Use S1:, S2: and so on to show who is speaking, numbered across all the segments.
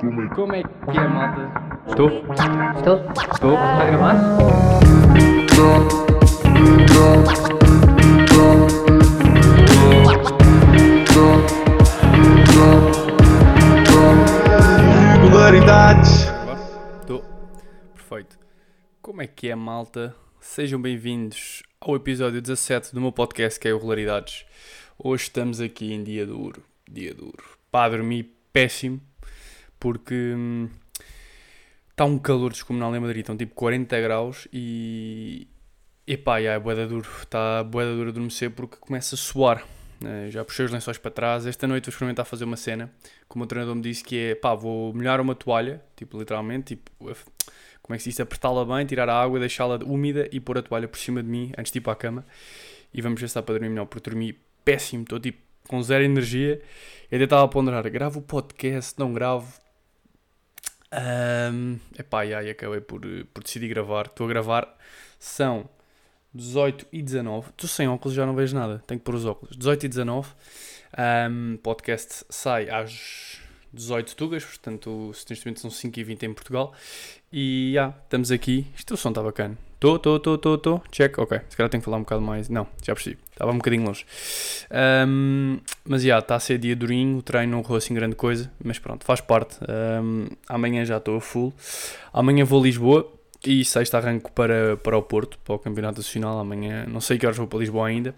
S1: Como é que é, malta?
S2: Estou?
S1: Estou? Estou? Está a gravar?
S3: Regularidades.
S1: Estou. Perfeito. Como é que é, malta? Sejam bem-vindos ao episódio 17 do meu podcast que é o Regularidades. Hoje estamos aqui em dia duro. Dia duro. Pá, dormi péssimo porque está um calor descomunal em Madrid. Estão tipo 40 graus e. Epá, é boeda duro. Está boeda duro adormecer porque começa a suar. Eh, já puxei os lençóis para trás. Esta noite vou experimentar fazer uma cena. Como o treinador me disse, que é pá, vou molhar uma toalha, tipo, literalmente, tipo, como é que se diz? Apertá-la bem, tirar a água, deixá-la úmida e pôr a toalha por cima de mim antes de ir para a cama. E vamos ver se para dormir melhor, porque dormi péssimo, estou tipo com zero energia. Eu até estava a ponderar, gravo o podcast, não gravo. Um, epá, aí acabei por, por decidir gravar. Estou a gravar, são 18 e 19. Estou sem óculos, já não vejo nada. Tenho que pôr os óculos. 18 e 19. Um, podcast sai às 18 tugas, portanto, neste momento são 5 e 20 em Portugal. E já, yeah, estamos aqui. Isto o som está bacana. Estou, estou, estou, estou, estou. Check, ok. Se calhar tenho que falar um bocado mais. Não, já percebi. Estava um bocadinho longe. Um, mas já, yeah, está a ser dia durinho. O treino não correu assim grande coisa. Mas pronto, faz parte. Um, amanhã já estou a full. Amanhã vou a Lisboa. E sexta arranco para, para o Porto, para o Campeonato Nacional. Amanhã, não sei que horas vou para Lisboa ainda.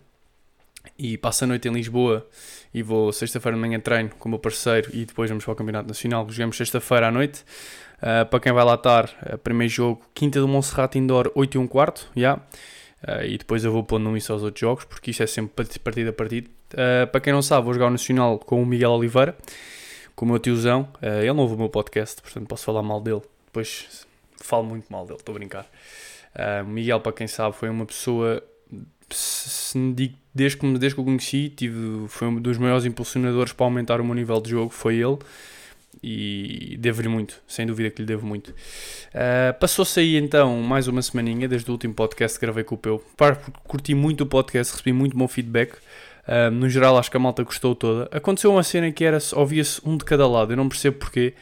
S1: E passo a noite em Lisboa e vou sexta-feira de manhã treino com o meu parceiro e depois vamos para o Campeonato Nacional. Jogamos sexta-feira à noite. Uh, para quem vai lá estar, uh, primeiro jogo, Quinta do Monserrat Indoor, 8 e 1 quarto, já. Uh, e depois eu vou pondo isso aos outros jogos, porque isto é sempre partido a partido. para quem não sabe, vou jogar o Nacional com o Miguel Oliveira, com o meu tiozão. ele não ouve o meu podcast, portanto posso falar mal dele. Depois falo muito mal dele, estou a brincar. O Miguel, para quem sabe, foi uma pessoa desde que, desde que o conheci, tive, foi um dos maiores impulsionadores para aumentar o meu nível de jogo, foi ele. E devo-lhe muito, sem dúvida que lhe devo muito. Uh, Passou-se aí então mais uma semaninha, desde o último podcast que gravei com o Peu. Curti muito o podcast, recebi muito bom feedback. Uh, no geral, acho que a malta gostou toda. Aconteceu uma cena que era ouvia-se um de cada lado, eu não percebo porquê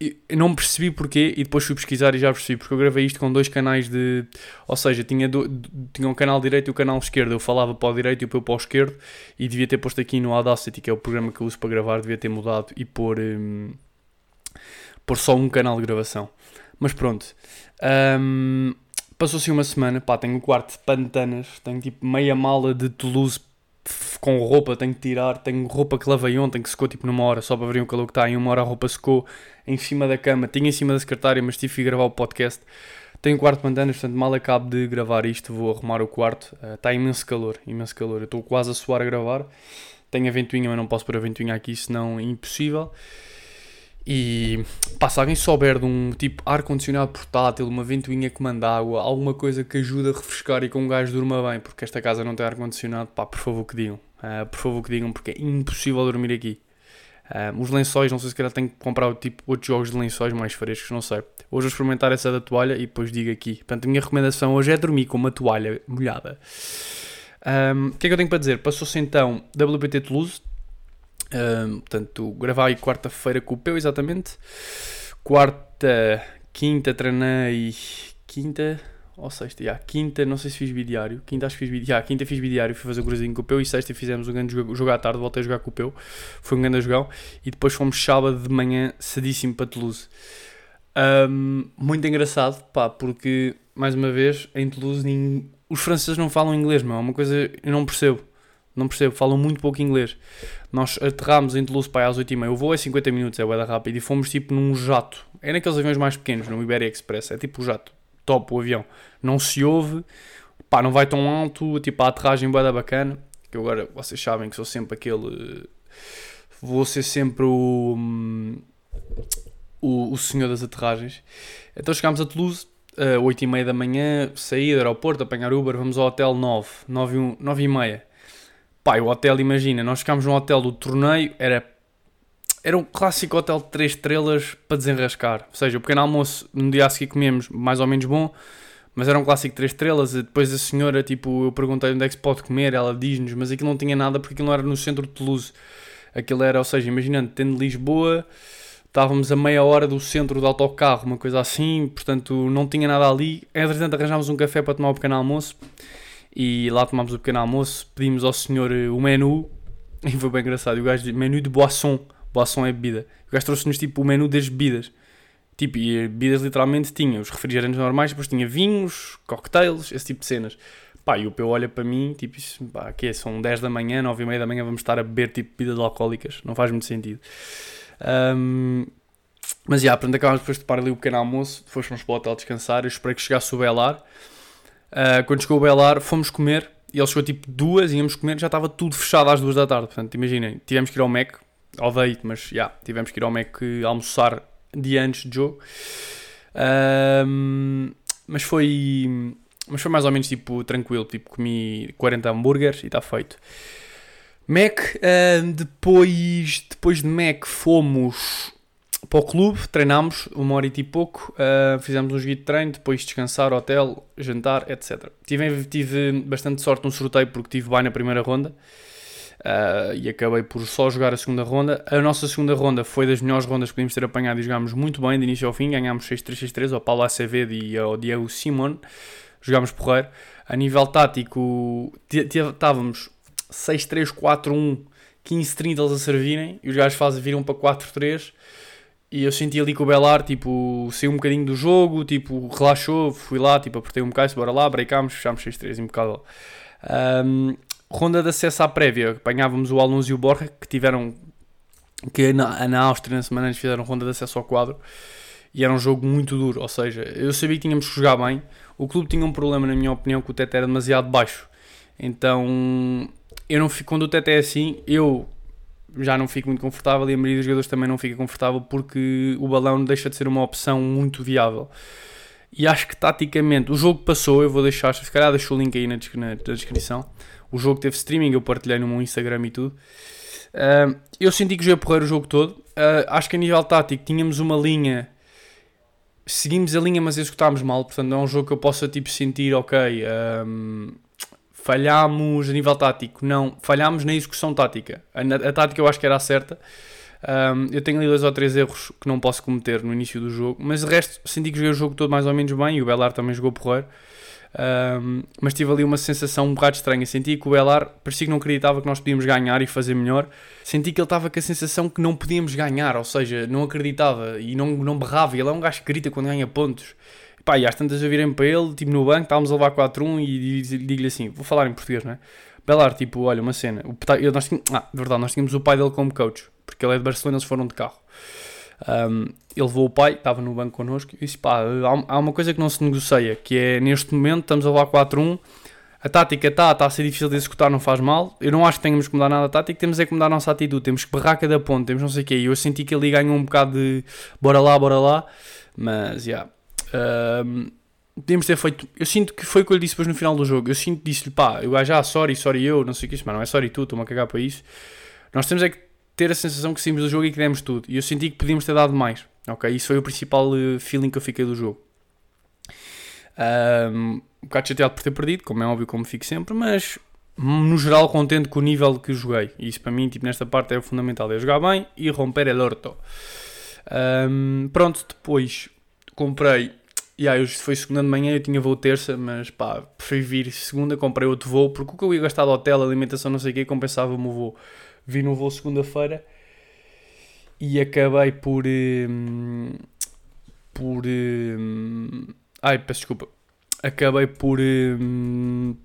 S1: eu não percebi porquê e depois fui pesquisar e já percebi, porque eu gravei isto com dois canais de. Ou seja, tinha, do, tinha um canal direito e o um canal esquerdo. Eu falava para o direito e o para o esquerdo e devia ter posto aqui no Audacity, que é o programa que eu uso para gravar, devia ter mudado e pôr, um, só um canal de gravação. Mas pronto. Um, Passou-se uma semana, pá, tenho um quarto de pantanas, tenho tipo meia mala de Toulouse com roupa, tenho que tirar, tenho roupa que lavei ontem, que secou tipo numa hora, só para ver o calor que está, em uma hora a roupa secou em cima da cama, tinha em cima da secretária, mas tive que gravar o podcast. Tenho um quarto pantanas, portanto mal acabo de gravar isto, vou arrumar o quarto, uh, está imenso calor, imenso calor, eu estou quase a suar a gravar, tenho a ventoinha, mas não posso pôr a ventoinha aqui, senão é impossível. E pá, se alguém souber de um tipo ar-condicionado portátil, uma ventoinha que manda água, alguma coisa que ajude a refrescar e que um gajo durma bem, porque esta casa não tem ar-condicionado, pá, por favor que digam. Uh, por favor que digam, porque é impossível dormir aqui. Uh, os lençóis, não sei se calhar tenho que comprar tipo, outros jogos de lençóis mais frescos, não sei. Hoje vou experimentar essa da toalha e depois digo aqui. Portanto, a minha recomendação hoje é dormir com uma toalha molhada. Um, o que é que eu tenho para dizer? Passou-se então WPT Toulouse, um, portanto, gravei quarta-feira com o Peu, exatamente. Quarta, quinta treinei. Quinta ou sexta? Yeah, quinta, não sei se fiz bidiário. Quinta acho que fiz bidiário. Quinta fiz bidiário, fui fazer um cruzinho com o Peu. E sexta fizemos um grande jogo, jogo à tarde, voltei a jogar com o Peu. Foi um grande jogão. E depois fomos sábado de manhã, cedíssimo para Toulouse. Um, muito engraçado, pá, porque, mais uma vez, em Toulouse, os franceses não falam inglês, meu. É uma coisa eu não percebo. Não percebo, falam muito pouco inglês. Nós aterramos em Toulouse para às 8h30. O voo é 50 minutos, é da rápido. E fomos tipo num jato. É naqueles aviões mais pequenos, no Iberia Express. É tipo o jato. Top o avião. Não se ouve. Pá, não vai tão alto. Tipo, a aterragem da bacana. Que agora vocês sabem que sou sempre aquele. Vou ser sempre o. O, o senhor das aterragens. Então chegámos a Toulouse. Uh, 8h30 da manhã, saí do aeroporto, apanhar Uber, vamos ao hotel 9, 9 9 e meia Pai, o hotel, imagina, nós ficámos no hotel do torneio, era, era um clássico hotel de 3 estrelas para desenrascar. Ou seja, o pequeno almoço no dia a seguir comíamos mais ou menos bom, mas era um clássico de 3 estrelas. Depois a senhora, tipo, eu perguntei onde é que se pode comer, ela diz-nos, mas aquilo não tinha nada porque aquilo não era no centro de Toulouse. Aquilo era, ou seja, imaginando, tendo Lisboa, Estávamos a meia hora do centro do autocarro, uma coisa assim, portanto não tinha nada ali. Entretanto, arranjámos um café para tomar o pequeno almoço e lá tomámos o pequeno almoço. Pedimos ao senhor eh, o menu e foi bem engraçado. O gajo disse menu de boisson, boisson é bebida. O gajo trouxe-nos tipo o menu das bebidas. Tipo, e bebidas literalmente tinha os refrigerantes normais, depois tinha vinhos, cocktails, esse tipo de cenas. Pá, e o Peu olha para mim, tipo, pá, que é, são 10 da manhã, 9 e meia da manhã, vamos estar a beber tipo bebidas alcoólicas, não faz muito sentido. Um, mas já, pronto, acabámos depois de parar ali o pequeno almoço, depois fomos para o hotel descansar, eu esperei que chegasse o Belar. Uh, quando chegou o Belar, fomos comer, e ele chegou tipo duas, íamos comer, já estava tudo fechado às duas da tarde. Portanto, imaginem, tivemos que ir ao Mac, date, mas já, yeah, tivemos que ir ao Mac almoçar dia antes do jogo. Mas foi. Mas foi mais ou menos tipo tranquilo, tipo comi 40 hambúrgueres e está feito. Mac, uh, depois, depois de Mac fomos para o clube, treinámos uma hora e pouco, uh, fizemos um joguinho de treino, depois descansar, hotel, jantar, etc. Tive, tive bastante sorte no sorteio porque tive bem na primeira ronda uh, e acabei por só jogar a segunda ronda. A nossa segunda ronda foi das melhores rondas que podíamos ter apanhado e jogámos muito bem de início ao fim, ganhámos 6-3, 6-3 ao Paulo Acevedo e ao Diego Simon, jogámos porreiro. A nível tático, estávamos 6-3-4-1, 15-30 eles a servirem, e os gajos fazem, viram para 4-3, e eu senti ali que o Belar, tipo, saiu um bocadinho do jogo, tipo, relaxou, fui lá, tipo, apertei um bocado, bora lá, breacámos, fechámos 6-3, impecável. Um, ronda de acesso à prévia, apanhávamos o Alonso e o Borja, que tiveram, que na, na Áustria, na semana antes, fizeram ronda de acesso ao quadro, e era um jogo muito duro, ou seja, eu sabia que tínhamos que jogar bem, o clube tinha um problema, na minha opinião, que o teto era demasiado baixo, então eu não fico, quando o teto é assim, eu já não fico muito confortável e a maioria dos jogadores também não fica confortável porque o balão deixa de ser uma opção muito viável. E acho que taticamente o jogo passou, eu vou deixar, se calhar deixo o link aí na, na, na descrição. O jogo teve streaming, eu partilhei no meu Instagram e tudo. Uh, eu senti que joguei porreiro o jogo todo. Uh, acho que a nível tático tínhamos uma linha, seguimos a linha, mas executámos mal. Portanto, não é um jogo que eu possa tipo sentir, ok. Um, falhámos a nível tático, não, falhámos na execução tática. A, a tática eu acho que era a certa. Um, eu tenho ali dois ou três erros que não posso cometer no início do jogo, mas de resto senti que joguei o jogo todo mais ou menos bem e o Belar também jogou porreiro. Um, mas tive ali uma sensação um bocado estranha. Senti que o Belar parecia que não acreditava que nós podíamos ganhar e fazer melhor. Senti que ele estava com a sensação que não podíamos ganhar, ou seja, não acreditava e não, não berrava. Ele é um gajo que grita quando ganha pontos. Pá, e às tantas eu virei para ele, tipo no banco, estávamos a levar 4-1 e digo-lhe assim, vou falar em português, não é? Belar, tipo, olha, uma cena. O, nós tínhamos, ah, de verdade, nós tínhamos o pai dele como coach, porque ele é de Barcelona, eles foram de carro. Um, ele levou o pai, estava no banco connosco, e disse, pá, há, há, uma coisa que não se negocia, que é, neste momento, estamos a levar 4-1, a tática está, está a ser difícil de executar, não faz mal. Eu não acho que tenhamos que mudar nada a tática, temos é que mudar a nossa atitude, temos que berrar cada ponto, temos não sei o quê. E eu senti que ali ganhou um bocado de bora lá, bora lá, mas, já. Yeah. Um, ter feito. Eu sinto que foi o que eu lhe disse depois no final do jogo. Eu sinto, disse-lhe, pá, eu já, ah, sorry, sorry eu, não sei o que isso, mas não é sorry tu, estou-me a cagar para isso. Nós temos é que ter a sensação que saímos do jogo e que demos tudo. E eu senti que podíamos ter dado mais. Ok? Isso foi o principal uh, feeling que eu fiquei do jogo. Um, um bocado chateado por ter perdido, como é óbvio, como fico sempre, mas no geral contente com o nível que joguei. E isso para mim, tipo, nesta parte é fundamental: é jogar bem e romper el orto. Um, pronto, depois comprei e aí, hoje foi segunda de manhã, eu tinha voo terça, mas pá, preferi vir segunda, comprei outro voo, porque o que eu ia gastar de hotel, alimentação, não sei o que, compensava-me o voo. Vi no voo segunda-feira e acabei por. Hum, por. Hum, ai, peço desculpa. Acabei por. Hum,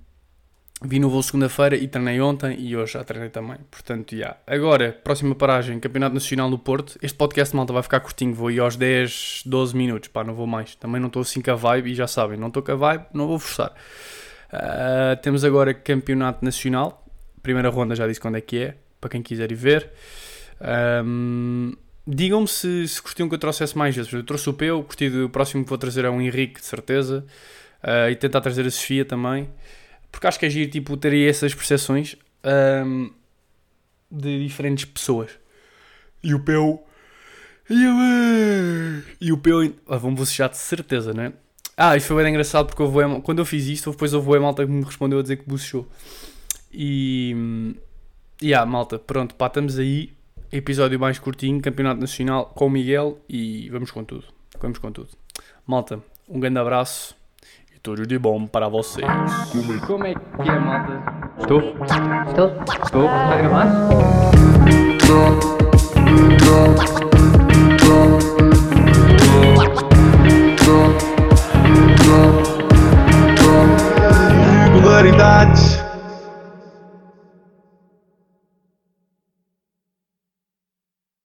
S1: Vi no voo segunda-feira e treinei ontem e hoje já treinei também. Portanto, já. Yeah. Agora, próxima paragem, Campeonato Nacional do Porto. Este podcast, malta, vai ficar curtinho. Vou ir aos 10, 12 minutos. Pá, não vou mais. Também não estou assim com a vibe e já sabem, não estou com a vibe, não vou forçar. Uh, temos agora Campeonato Nacional. Primeira ronda já disse quando é que é, para quem quiser ir ver. Um, Digam-me se, se curtiam que eu trouxesse mais vezes. Eu trouxe o Peu, o próximo que vou trazer é um Henrique, de certeza. Uh, e tentar trazer a Sofia também. Porque acho que é giro, tipo, ter essas percepções um, de diferentes pessoas. E o Peu. E, eu, e o Peu. Ah, vão bocejar de certeza, não é? Ah, isso foi bem engraçado porque houve, quando eu fiz isto, depois houve a malta que me respondeu a dizer que bocejou. E. E ah, malta, pronto, pá, estamos aí. episódio mais curtinho, Campeonato Nacional com o Miguel e vamos com tudo. Vamos com tudo. Malta, um grande abraço tudo de bom para vocês. Como é que é, malta? Estou?
S2: Estou?
S1: Estou? Está a gravar?
S3: Regularidades